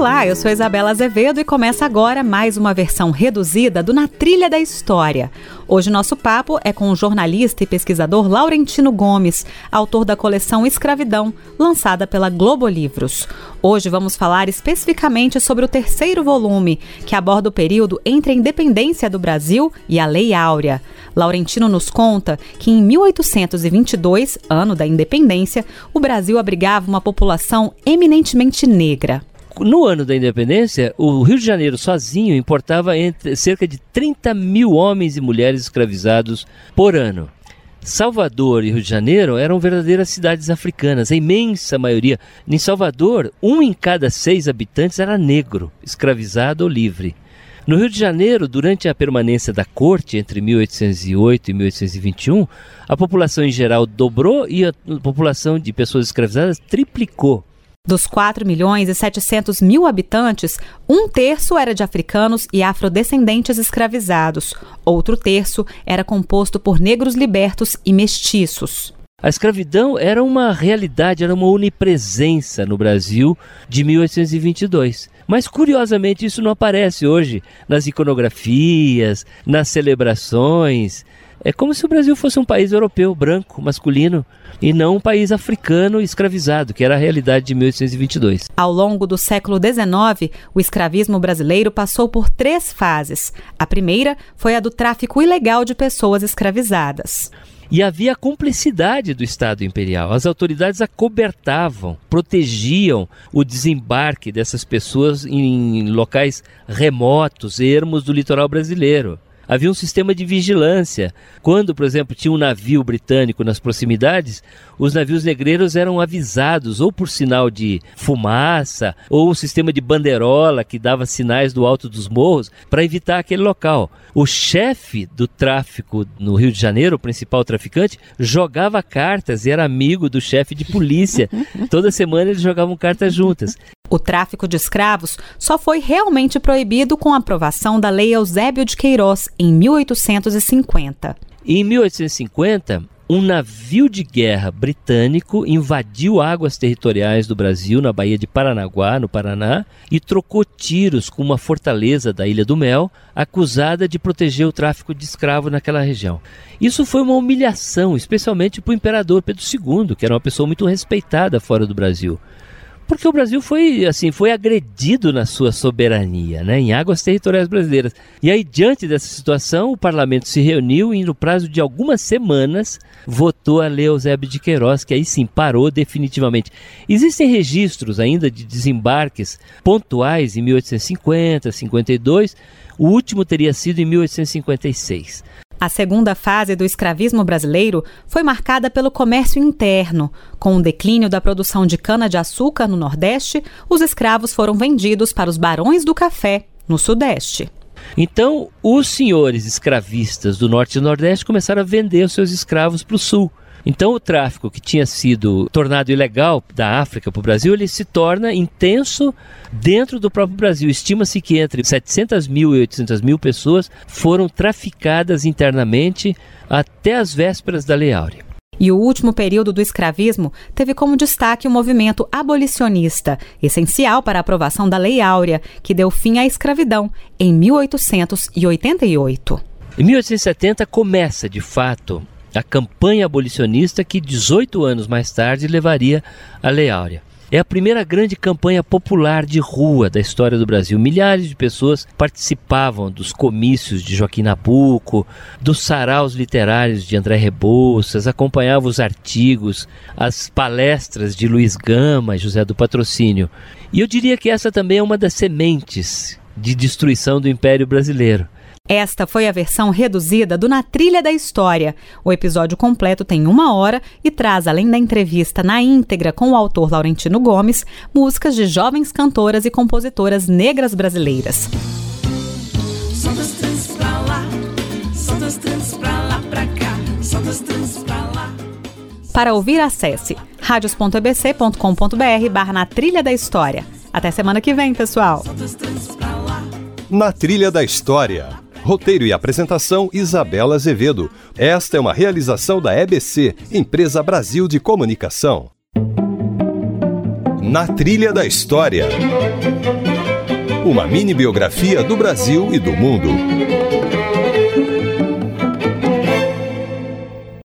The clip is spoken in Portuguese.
Olá, eu sou Isabela Azevedo e começa agora mais uma versão reduzida do Na Trilha da História. Hoje nosso papo é com o jornalista e pesquisador Laurentino Gomes, autor da coleção Escravidão, lançada pela Globo Livros. Hoje vamos falar especificamente sobre o terceiro volume, que aborda o período entre a independência do Brasil e a Lei Áurea. Laurentino nos conta que em 1822, ano da independência, o Brasil abrigava uma população eminentemente negra no ano da independência, o Rio de Janeiro sozinho importava entre, cerca de 30 mil homens e mulheres escravizados por ano. Salvador e Rio de Janeiro eram verdadeiras cidades africanas, a imensa maioria. Em Salvador, um em cada seis habitantes era negro, escravizado ou livre. No Rio de Janeiro, durante a permanência da corte entre 1808 e 1821, a população em geral dobrou e a população de pessoas escravizadas triplicou. Dos 4 milhões e 700 mil habitantes, um terço era de africanos e afrodescendentes escravizados. Outro terço era composto por negros libertos e mestiços. A escravidão era uma realidade, era uma onipresença no Brasil de 1822. Mas curiosamente isso não aparece hoje nas iconografias, nas celebrações. É como se o Brasil fosse um país europeu, branco, masculino, e não um país africano escravizado, que era a realidade de 1822. Ao longo do século XIX, o escravismo brasileiro passou por três fases. A primeira foi a do tráfico ilegal de pessoas escravizadas. E havia a cumplicidade do Estado Imperial. As autoridades acobertavam, protegiam o desembarque dessas pessoas em locais remotos, ermos do litoral brasileiro havia um sistema de vigilância. Quando, por exemplo, tinha um navio britânico nas proximidades, os navios negreiros eram avisados ou por sinal de fumaça ou o sistema de banderola que dava sinais do alto dos morros para evitar aquele local. O chefe do tráfico no Rio de Janeiro, o principal traficante, jogava cartas e era amigo do chefe de polícia. Toda semana eles jogavam cartas juntas. O tráfico de escravos só foi realmente proibido com a aprovação da Lei Eusébio de Queiroz em 1850. Em 1850, um navio de guerra britânico invadiu águas territoriais do Brasil, na Baía de Paranaguá, no Paraná, e trocou tiros com uma fortaleza da Ilha do Mel, acusada de proteger o tráfico de escravos naquela região. Isso foi uma humilhação, especialmente para o imperador Pedro II, que era uma pessoa muito respeitada fora do Brasil porque o Brasil foi assim foi agredido na sua soberania, né, em águas territoriais brasileiras. E aí diante dessa situação, o parlamento se reuniu e no prazo de algumas semanas votou a Lei Eusébio de Queiroz, que aí sim parou definitivamente. Existem registros ainda de desembarques pontuais em 1850, 52. O último teria sido em 1856. A segunda fase do escravismo brasileiro foi marcada pelo comércio interno. Com o declínio da produção de cana-de-açúcar no Nordeste, os escravos foram vendidos para os barões do café, no Sudeste. Então, os senhores escravistas do Norte e Nordeste começaram a vender os seus escravos para o Sul. Então, o tráfico que tinha sido tornado ilegal da África para o Brasil, ele se torna intenso dentro do próprio Brasil. Estima-se que entre 700 mil e 800 mil pessoas foram traficadas internamente até as vésperas da Lei Áurea. E o último período do escravismo teve como destaque o movimento abolicionista, essencial para a aprovação da Lei Áurea, que deu fim à escravidão em 1888. Em 1870 começa, de fato, a campanha abolicionista que 18 anos mais tarde levaria à Lei Áurea. É a primeira grande campanha popular de rua da história do Brasil. Milhares de pessoas participavam dos comícios de Joaquim Nabuco, dos saraus literários de André Rebouças, acompanhavam os artigos, as palestras de Luiz Gama e José do Patrocínio. E eu diria que essa também é uma das sementes de destruição do Império Brasileiro. Esta foi a versão reduzida do Na Trilha da História. O episódio completo tem uma hora e traz, além da entrevista na íntegra com o autor Laurentino Gomes, músicas de jovens cantoras e compositoras negras brasileiras. Para ouvir, acesse radios.ebc.com.br barra na trilha da história. Até semana que vem, pessoal. Na Trilha da História. Roteiro e apresentação Isabela Azevedo. Esta é uma realização da EBC, Empresa Brasil de Comunicação. Na Trilha da História. Uma mini biografia do Brasil e do mundo.